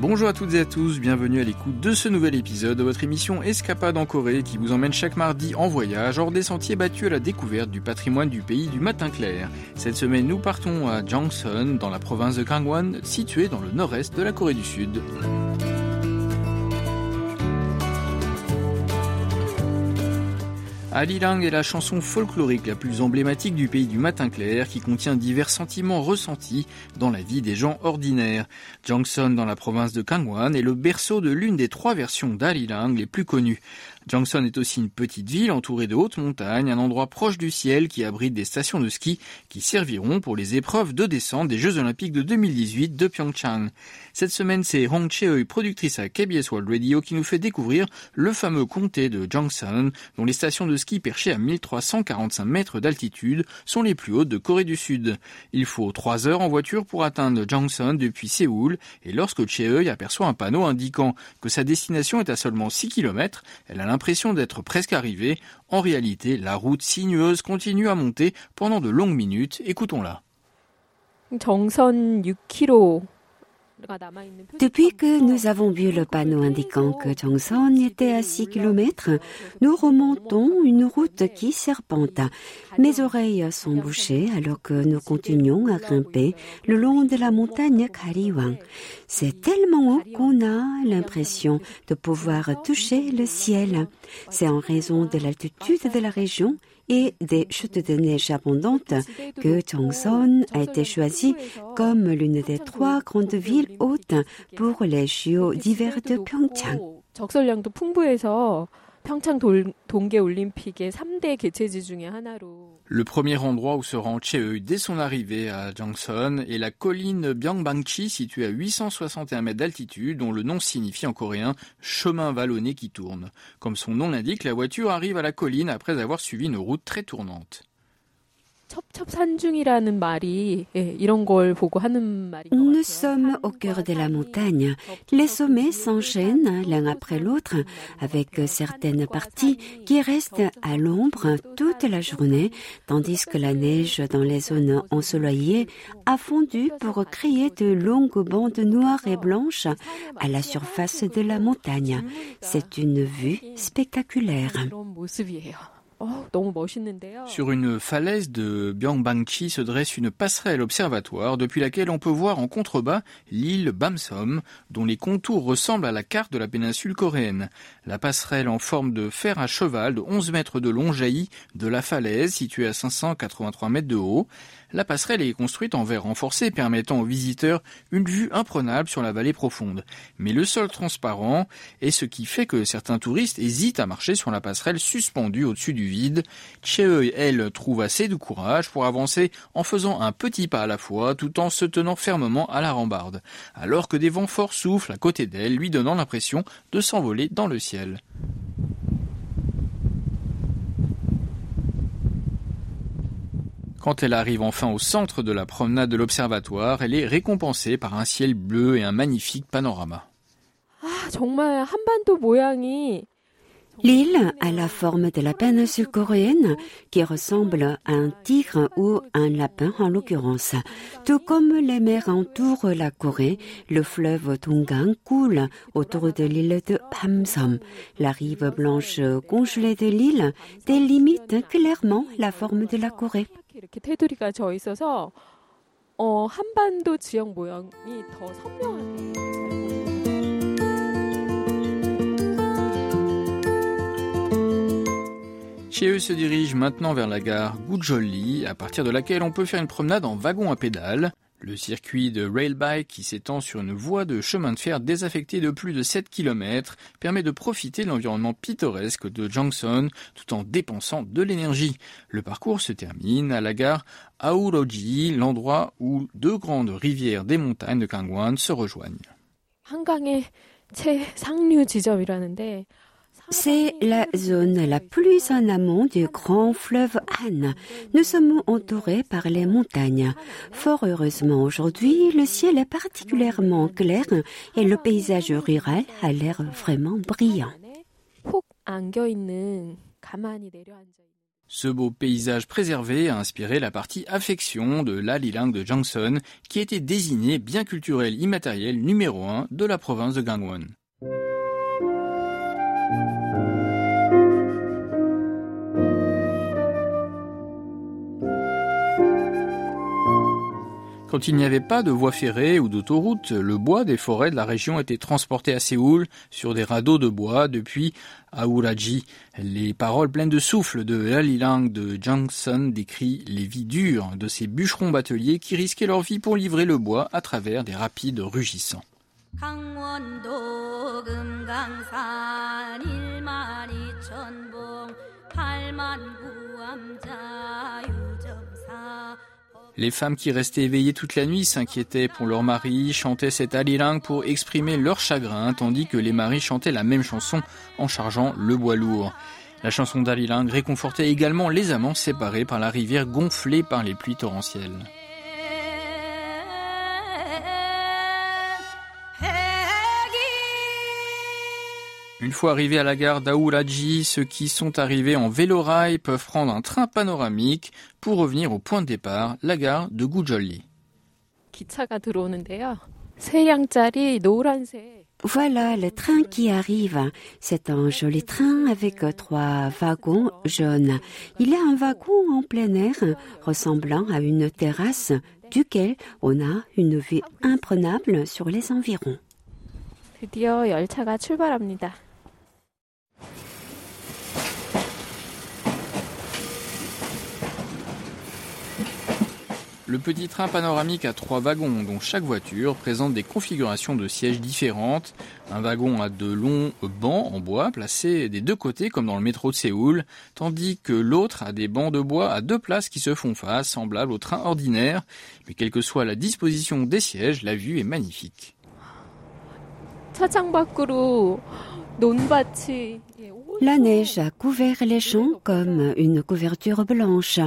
Bonjour à toutes et à tous, bienvenue à l'écoute de ce nouvel épisode de votre émission Escapade en Corée qui vous emmène chaque mardi en voyage hors des sentiers battus à la découverte du patrimoine du pays du matin clair. Cette semaine, nous partons à Jangsun, dans la province de Gangwon, située dans le nord-est de la Corée du Sud. Alilang est la chanson folklorique la plus emblématique du pays du matin clair qui contient divers sentiments ressentis dans la vie des gens ordinaires. Jangson dans la province de Kangwon est le berceau de l'une des trois versions d'Alilang les plus connues. Jangson est aussi une petite ville entourée de hautes montagnes, un endroit proche du ciel qui abrite des stations de ski qui serviront pour les épreuves de descente des Jeux Olympiques de 2018 de Pyeongchang. Cette semaine, c'est Hong Cheoi, productrice à KBS World Radio, qui nous fait découvrir le fameux comté de Jangson, dont les stations de ski perchées à 1345 mètres d'altitude sont les plus hautes de Corée du Sud. Il faut trois heures en voiture pour atteindre Jangson depuis Séoul, et lorsque Cheoi aperçoit un panneau indiquant que sa destination est à seulement 6 km, elle a l'impression d'être presque arrivée. En réalité, la route sinueuse continue à monter pendant de longues minutes. Écoutons-la. 정선 6km Depuis que nous avons vu le panneau indiquant que Jongson était à 6 km, nous remontons une route qui serpente. Mes oreilles sont bouchées alors que nous continuons à grimper le long de la montagne Kariwang. C'est tellement haut qu'on a l'impression de pouvoir toucher le ciel. C'est en raison de l'altitude de la région et des chutes de neige abondantes que Jongson a été choisi comme l'une des trois grandes villes hautes pour les JO d'hiver de Pyeongchang. 적설량도 풍부해서 평창 돌, 동계 올림픽의 3대 개최지 중에 하나로 Le premier endroit où se rend Cheeu dès son arrivée à Jangson est la colline Byangbangchi située à 861 mètres d'altitude dont le nom signifie en coréen chemin vallonné qui tourne. Comme son nom l'indique, la voiture arrive à la colline après avoir suivi une route très tournante. Nous sommes au cœur de la montagne. Les sommets s'enchaînent l'un après l'autre, avec certaines parties qui restent à l'ombre toute la journée, tandis que la neige dans les zones ensoleillées a fondu pour créer de longues bandes noires et blanches à la surface de la montagne. C'est une vue spectaculaire. Oh, Sur une falaise de Byangbanchi se dresse une passerelle observatoire depuis laquelle on peut voir en contrebas l'île Bamsom, dont les contours ressemblent à la carte de la péninsule coréenne. La passerelle en forme de fer à cheval de 11 mètres de long jaillit de la falaise située à 583 mètres de haut. La passerelle est construite en verre renforcé permettant aux visiteurs une vue imprenable sur la vallée profonde. Mais le sol transparent est ce qui fait que certains touristes hésitent à marcher sur la passerelle suspendue au-dessus du vide. Cheoi, elle, trouve assez de courage pour avancer en faisant un petit pas à la fois tout en se tenant fermement à la rambarde, alors que des vents forts soufflent à côté d'elle, lui donnant l'impression de s'envoler dans le ciel. Quand elle arrive enfin au centre de la promenade de l'observatoire, elle est récompensée par un ciel bleu et un magnifique panorama. L'île a la forme de la péninsule coréenne qui ressemble à un tigre ou un lapin en l'occurrence. Tout comme les mers entourent la Corée, le fleuve Tongan coule autour de l'île de Hamsom. La rive blanche congelée de l'île délimite clairement la forme de la Corée. 이렇게 테두리가 져 있어서 어, 한반도 지형 모양이 더 선명하네요. Cheeu se dirige maintenant vers la gare Gujolli, à partir de laquelle on peut faire une promenade en wagon à pédales. Le circuit de railbike qui s'étend sur une voie de chemin de fer désaffectée de plus de 7 km permet de profiter de l'environnement pittoresque de Jangson tout en dépensant de l'énergie. Le parcours se termine à la gare Aoroji, l'endroit où deux grandes rivières des montagnes de Kangwon se rejoignent. C'est la zone la plus en amont du grand fleuve Han. Nous sommes entourés par les montagnes. Fort heureusement aujourd'hui, le ciel est particulièrement clair et le paysage rural a l'air vraiment brillant. Ce beau paysage préservé a inspiré la partie affection de la Lilang de Johnson, qui était désignée bien culturel immatériel numéro 1 de la province de Gangwon. Quand il n'y avait pas de voie ferrée ou d'autoroute, le bois des forêts de la région était transporté à Séoul sur des radeaux de bois depuis Aouraji. Les paroles pleines de souffle de Lalilang de Johnson décrit les vies dures de ces bûcherons bateliers qui risquaient leur vie pour livrer le bois à travers des rapides rugissants. Les femmes qui restaient éveillées toute la nuit s'inquiétaient pour leur mari, chantaient cette alilang pour exprimer leur chagrin, tandis que les maris chantaient la même chanson en chargeant le bois lourd. La chanson d'Alilang réconfortait également les amants séparés par la rivière gonflée par les pluies torrentielles. Une fois arrivés à la gare d'Aouraji, ceux qui sont arrivés en vélo-rail peuvent prendre un train panoramique pour revenir au point de départ, la gare de Gujolli. Voilà le train qui arrive. C'est un joli train avec trois wagons jaunes. Il y a un wagon en plein air ressemblant à une terrasse duquel on a une vue imprenable sur les environs. Le petit train panoramique a trois wagons dont chaque voiture présente des configurations de sièges différentes. Un wagon a de longs bancs en bois placés des deux côtés comme dans le métro de Séoul, tandis que l'autre a des bancs de bois à deux places qui se font face, semblables au train ordinaire. Mais quelle que soit la disposition des sièges, la vue est magnifique. La neige a couvert les champs comme une couverture blanche.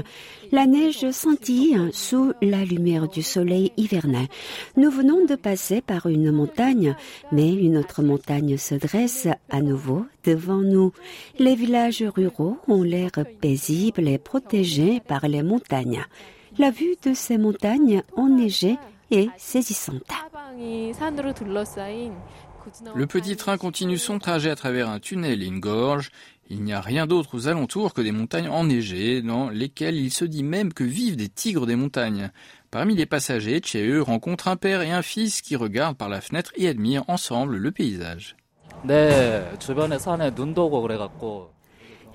La neige scintille sous la lumière du soleil hivernal. Nous venons de passer par une montagne, mais une autre montagne se dresse à nouveau devant nous. Les villages ruraux ont l'air paisibles et protégés par les montagnes. La vue de ces montagnes enneigées est saisissante. Le petit train continue son trajet à travers un tunnel et une gorge. Il n'y a rien d'autre aux alentours que des montagnes enneigées, dans lesquelles il se dit même que vivent des tigres des montagnes. Parmi les passagers, Chee rencontre un père et un fils qui regardent par la fenêtre et admirent ensemble le paysage.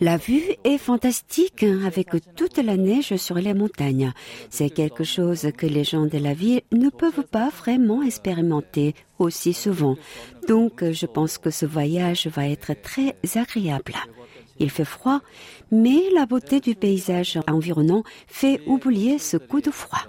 La vue est fantastique hein, avec toute la neige sur les montagnes. C'est quelque chose que les gens de la ville ne peuvent pas vraiment expérimenter aussi souvent. Donc je pense que ce voyage va être très agréable. Il fait froid, mais la beauté du paysage environnant fait oublier ce coup de froid.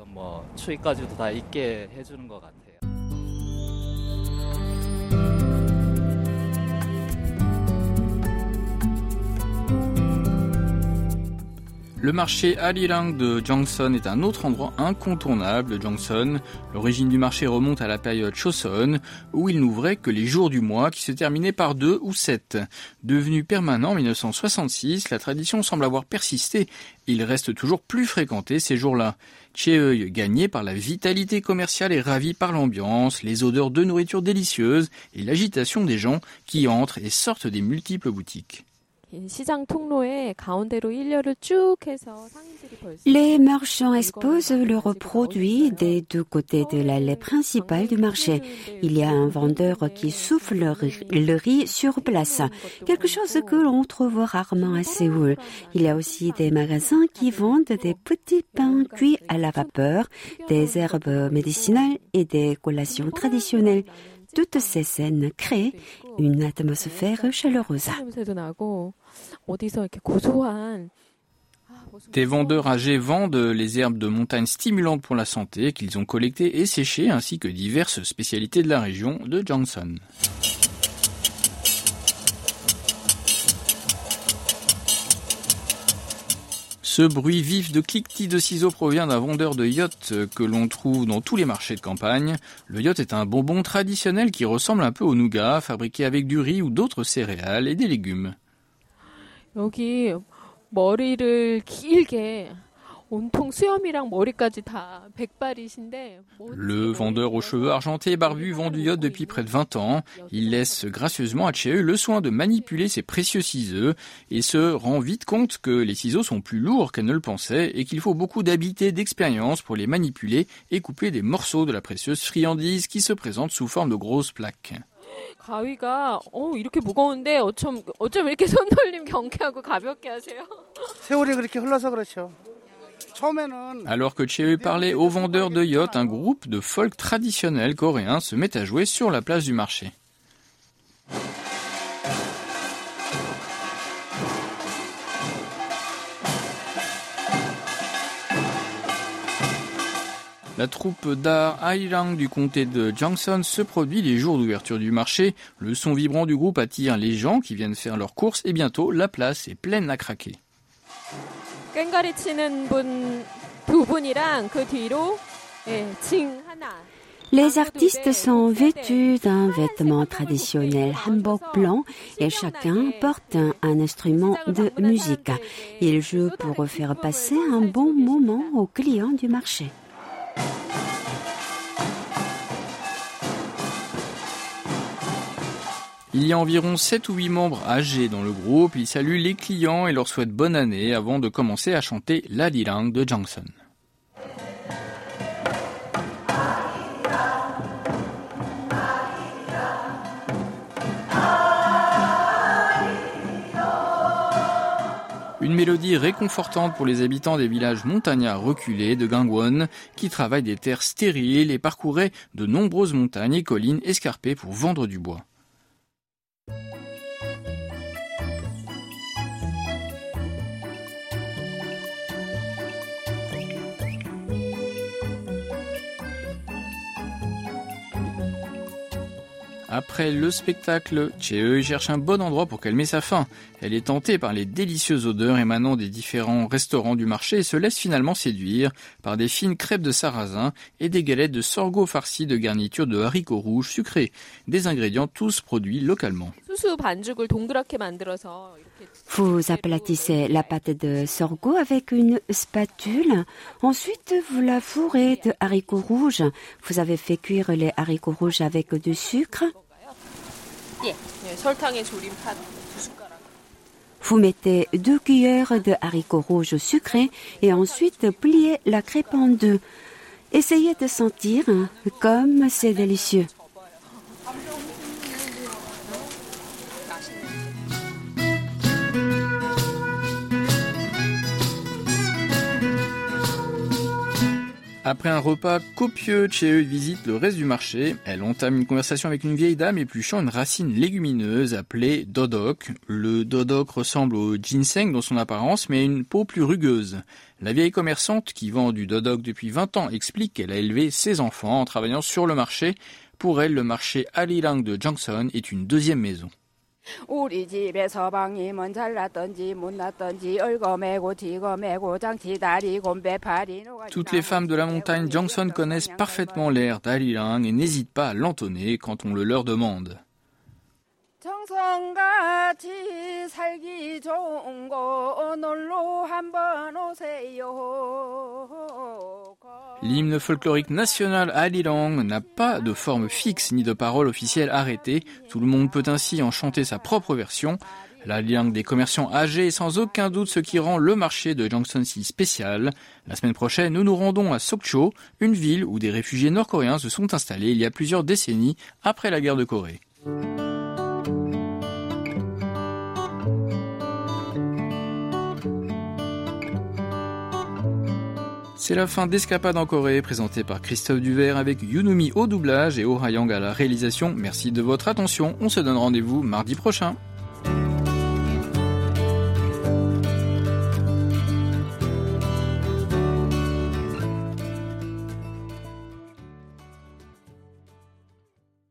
Le marché Alilang de Johnson est un autre endroit incontournable de Johnson. L'origine du marché remonte à la période Choson, où il n'ouvrait que les jours du mois qui se terminaient par deux ou sept. Devenu permanent en 1966, la tradition semble avoir persisté. Il reste toujours plus fréquenté ces jours-là. Cheeuil, gagné par la vitalité commerciale et ravi par l'ambiance, les odeurs de nourriture délicieuse et l'agitation des gens qui entrent et sortent des multiples boutiques. Les marchands exposent leurs produits des deux côtés de l'allée principale du marché. Il y a un vendeur qui souffle le riz sur place, quelque chose que l'on trouve rarement à Séoul. Il y a aussi des magasins qui vendent des petits pains cuits à la vapeur, des herbes médicinales et des collations traditionnelles. Toutes ces scènes créent une atmosphère chaleureuse. Des vendeurs âgés vendent les herbes de montagne stimulantes pour la santé qu'ils ont collectées et séchées ainsi que diverses spécialités de la région de Johnson. Ce bruit vif de cliquetis de ciseaux provient d'un vendeur de yachts que l'on trouve dans tous les marchés de campagne. Le yacht est un bonbon traditionnel qui ressemble un peu au nougat, fabriqué avec du riz ou d'autres céréales et des légumes. 머리를 길게 Le vendeur aux cheveux argentés et barbu vend du yacht depuis près de 20 ans. Il laisse gracieusement à Cheu le soin de manipuler ses précieux ciseaux et se rend vite compte que les ciseaux sont plus lourds qu'elle ne le pensait et qu'il faut beaucoup d'habitude et d'expérience pour les manipuler et couper des morceaux de la précieuse friandise qui se présente sous forme de grosses plaques. 가위가 어 이렇게 무거운데 어쩜 어쩜 이렇게 손놀림 경쾌하고 가볍게 하세요? 세월이 그렇게 흘러서 그렇죠. alors que Cheu parlait aux vendeurs de yachts, un groupe de folk traditionnel coréen se met à jouer sur la place du marché. La troupe d'art Arirang du comté de Johnson se produit les jours d'ouverture du marché. Le son vibrant du groupe attire les gens qui viennent faire leurs courses et bientôt la place est pleine à craquer. Les artistes sont vêtus d'un vêtement traditionnel hanbok blanc et chacun porte un, un, instrument de musique. Ils jouent pour faire passer un bon moment aux clients du marché. Il y a environ 7 ou 8 membres âgés dans le groupe. Ils saluent les clients et leur souhaitent bonne année avant de commencer à chanter la Lilang de Johnson. Une mélodie réconfortante pour les habitants des villages montagnards reculés de Gangwon, qui travaillent des terres stériles et parcouraient de nombreuses montagnes et collines escarpées pour vendre du bois. Après le spectacle, Chee cherche un bon endroit pour calmer sa faim. Elle est tentée par les délicieuses odeurs émanant des différents restaurants du marché et se laisse finalement séduire par des fines crêpes de sarrasin et des galettes de sorgho farcies de garniture de haricots rouges sucrés, des ingrédients tous produits localement. Vous aplatissez la pâte de sorgho avec une spatule. Ensuite, vous la fourrez de haricots rouges. Vous avez fait cuire les haricots rouges avec du sucre. Vous mettez deux cuillères de haricots rouges sucrés et ensuite pliez la crêpe en deux. Essayez de sentir comme c'est délicieux. Après un repas copieux, Chee visite le reste du marché. Elle entame une conversation avec une vieille dame épluchant une racine légumineuse appelée dodok. Le dodok ressemble au ginseng dans son apparence, mais a une peau plus rugueuse. La vieille commerçante qui vend du dodok depuis 20 ans explique qu'elle a élevé ses enfants en travaillant sur le marché. Pour elle, le marché Alilang de Johnson est une deuxième maison. Toutes les femmes de la montagne Johnson connaissent parfaitement l'air d'Alilang et n'hésitent pas à l'entonner quand on le leur demande. L'hymne folklorique national Alilang n'a pas de forme fixe ni de parole officielle arrêtée. Tout le monde peut ainsi en chanter sa propre version. L'Alilang des commerçants âgés est sans aucun doute ce qui rend le marché de si spécial. La semaine prochaine, nous nous rendons à Sokcho, une ville où des réfugiés nord-coréens se sont installés il y a plusieurs décennies après la guerre de Corée. C'est la fin d'Escapade en Corée, présentée par Christophe Duvert avec Yunumi au doublage et Hayang à la réalisation. Merci de votre attention. On se donne rendez-vous mardi prochain.